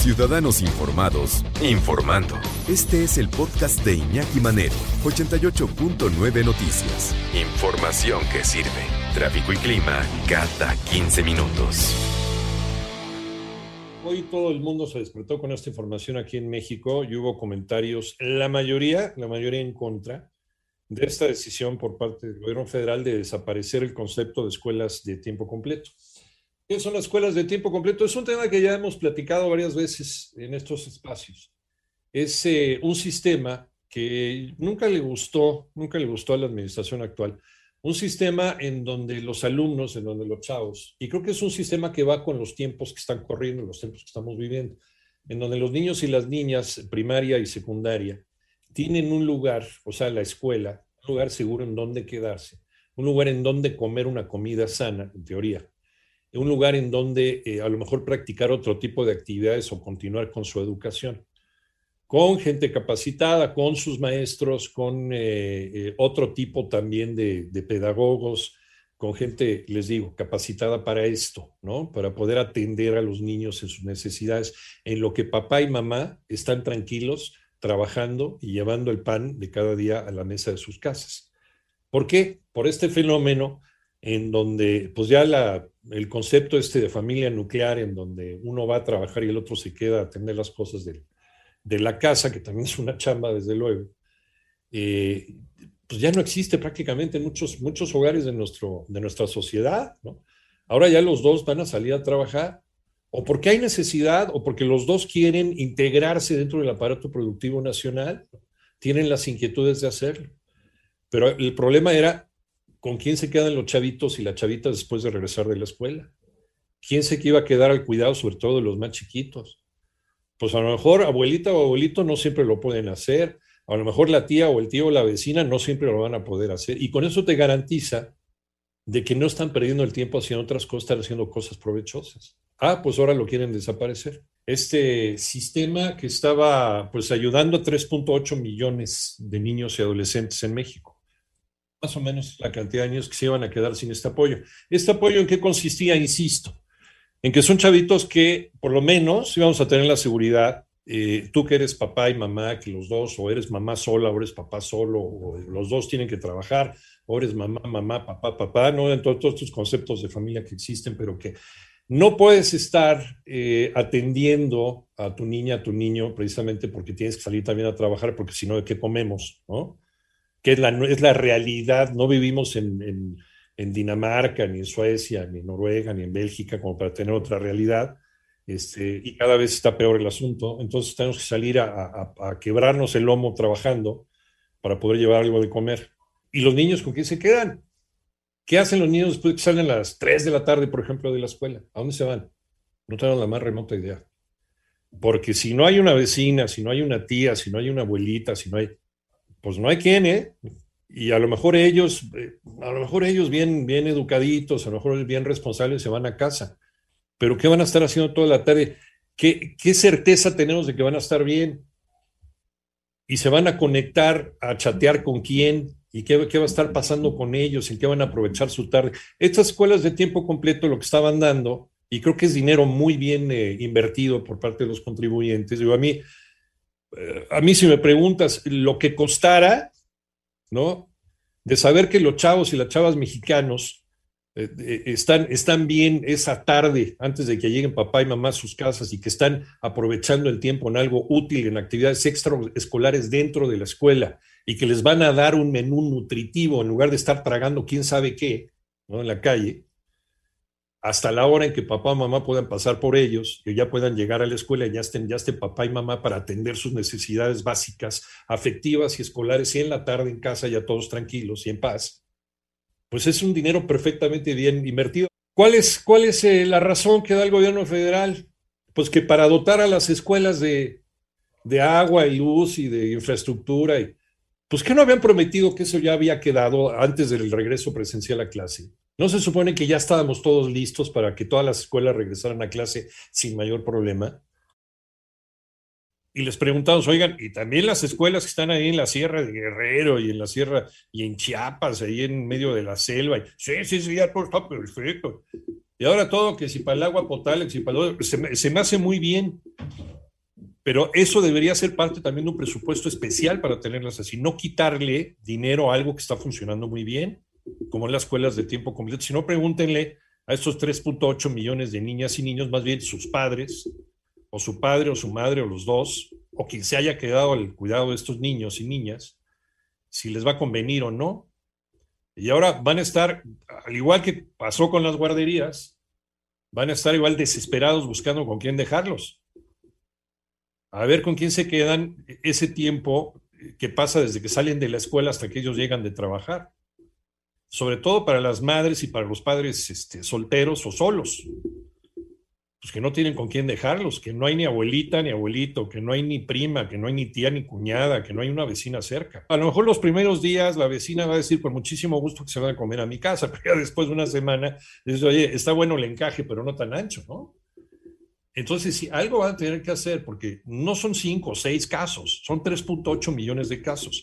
Ciudadanos Informados, informando. Este es el podcast de Iñaki Manero, 88.9 Noticias. Información que sirve. Tráfico y clima cada 15 minutos. Hoy todo el mundo se despertó con esta información aquí en México y hubo comentarios, la mayoría, la mayoría en contra de esta decisión por parte del gobierno federal de desaparecer el concepto de escuelas de tiempo completo. ¿Qué son las escuelas de tiempo completo? Es un tema que ya hemos platicado varias veces en estos espacios. Es eh, un sistema que nunca le gustó, nunca le gustó a la administración actual. Un sistema en donde los alumnos, en donde los chavos, y creo que es un sistema que va con los tiempos que están corriendo, los tiempos que estamos viviendo, en donde los niños y las niñas, primaria y secundaria, tienen un lugar, o sea, la escuela, un lugar seguro en donde quedarse, un lugar en donde comer una comida sana, en teoría, un lugar en donde eh, a lo mejor practicar otro tipo de actividades o continuar con su educación, con gente capacitada, con sus maestros, con eh, eh, otro tipo también de, de, pedagogos, con gente, les digo, capacitada para esto, ¿no? Para poder atender a los niños en sus necesidades, en lo que papá y mamá están tranquilos trabajando y llevando el pan de cada día a la mesa de sus casas. ¿Por qué? Por este fenómeno en donde pues ya la, el concepto este de familia nuclear, en donde uno va a trabajar y el otro se queda a atender las cosas de, de la casa, que también es una chamba, desde luego, eh, pues ya no existe prácticamente en muchos, muchos hogares de, nuestro, de nuestra sociedad. Ahora ya los dos van a salir a trabajar, o porque hay necesidad, o porque los dos quieren integrarse dentro del aparato productivo nacional, tienen las inquietudes de hacerlo. Pero el problema era ¿con quién se quedan los chavitos y las chavitas después de regresar de la escuela? ¿Quién se iba a quedar al cuidado, sobre todo de los más chiquitos? Pues a lo mejor abuelita o abuelito no siempre lo pueden hacer, a lo mejor la tía o el tío o la vecina no siempre lo van a poder hacer, y con eso te garantiza de que no están perdiendo el tiempo haciendo otras cosas, están haciendo cosas provechosas. Ah, pues ahora lo quieren desaparecer. Este sistema que estaba pues ayudando a 3.8 millones de niños y adolescentes en México más o menos la cantidad de niños que se iban a quedar sin este apoyo. ¿Este apoyo en qué consistía? Insisto, en que son chavitos que por lo menos íbamos a tener la seguridad, eh, tú que eres papá y mamá, que los dos, o eres mamá sola, o eres papá solo, o los dos tienen que trabajar, o eres mamá, mamá, papá, papá, no en todos estos conceptos de familia que existen, pero que no puedes estar eh, atendiendo a tu niña, a tu niño, precisamente porque tienes que salir también a trabajar, porque si no, ¿de qué comemos? ¿no? Que es la, es la realidad. No vivimos en, Dinamarca, ni en Suecia, ni en Noruega, ni en Bélgica, como para tener otra realidad. Este, y cada vez está peor el asunto. Entonces tenemos que salir a, quebrarnos el lomo trabajando para poder llevar algo de comer. ¿Y los niños con quién se quedan? ¿Qué hacen los niños después que salen a las 3 de la tarde, por ejemplo, de la escuela? ¿A dónde se van? No tenemos la más remota idea. Porque si no hay una vecina, si no hay una tía, si no hay una abuelita, si no hay pues no hay quien, ¿eh? Y a lo mejor ellos, eh, a lo mejor ellos bien, bien educaditos, a lo mejor bien responsables se van a casa. Pero ¿qué van a estar haciendo toda la tarde? ¿Qué, qué certeza tenemos de que van a estar bien? Y se van a conectar a chatear con quién y qué, va a estar pasando con ellos, en qué van a aprovechar su tarde. Estas escuelas de tiempo completo lo que estaban dando, y creo que es dinero muy bien eh, invertido por parte de los contribuyentes. Digo, a mí, a mí si me preguntas lo que costara, ¿no? De saber que los chavos y las chavas mexicanos eh, eh, están, están bien esa tarde antes de que lleguen papá y mamá a sus casas y que están aprovechando el tiempo en algo útil, en actividades extraescolares dentro de la escuela y que les van a dar un menú nutritivo en lugar de estar tragando quién sabe qué, ¿no? En la calle hasta la hora en que papá o mamá puedan pasar por ellos, que ya puedan llegar a la escuela y ya estén, ya estén papá y mamá para atender sus necesidades básicas, afectivas y escolares, y en la tarde en casa ya todos tranquilos y en paz, pues es un dinero perfectamente bien invertido. ¿Cuál es, cuál es eh, la razón que da el gobierno federal? Pues que para dotar a las escuelas de, de agua y luz y de infraestructura, y, pues que no habían prometido que eso ya había quedado antes del regreso presencial a clase. ¿No se supone que ya estábamos todos listos para que todas las escuelas regresaran a clase sin mayor problema? Y les preguntamos, oigan, y también las escuelas que están ahí en la Sierra de Guerrero y en la Sierra y en Chiapas, ahí en medio de la selva. Y, sí, sí, sí, ya todo está perfecto. Y ahora todo, que si para el agua potable, si para el se, se me hace muy bien. pero eso debería ser parte también de un presupuesto especial para tenerlas así, no quitarle dinero a algo que está funcionando muy bien, como en las escuelas de tiempo completo, sino pregúntenle a estos 3.8 millones de niñas y niños, más bien sus padres, o su padre o su madre o los dos, o quien se haya quedado al cuidado de estos niños y niñas, si les va a convenir o no. Y ahora van a estar, al igual que pasó con las guarderías, van a estar igual desesperados buscando con quién dejarlos a ver con quién se quedan ese tiempo que pasa desde que salen de la escuela hasta que ellos llegan de trabajar. Sobre todo para las madres y para los padres este, solteros o solos. Pues que no tienen con quién dejarlos, que no hay ni abuelita ni abuelito, que no hay ni prima, que no hay ni tía ni cuñada, que no hay una vecina cerca. A lo mejor los primeros días la vecina va a decir con muchísimo gusto que se van a comer a mi casa, pero ya después de una semana dice, oye, está bueno el encaje, pero no tan ancho, ¿no? Entonces, si algo van a tener que hacer, porque no son cinco o seis casos, son 3.8 millones de casos.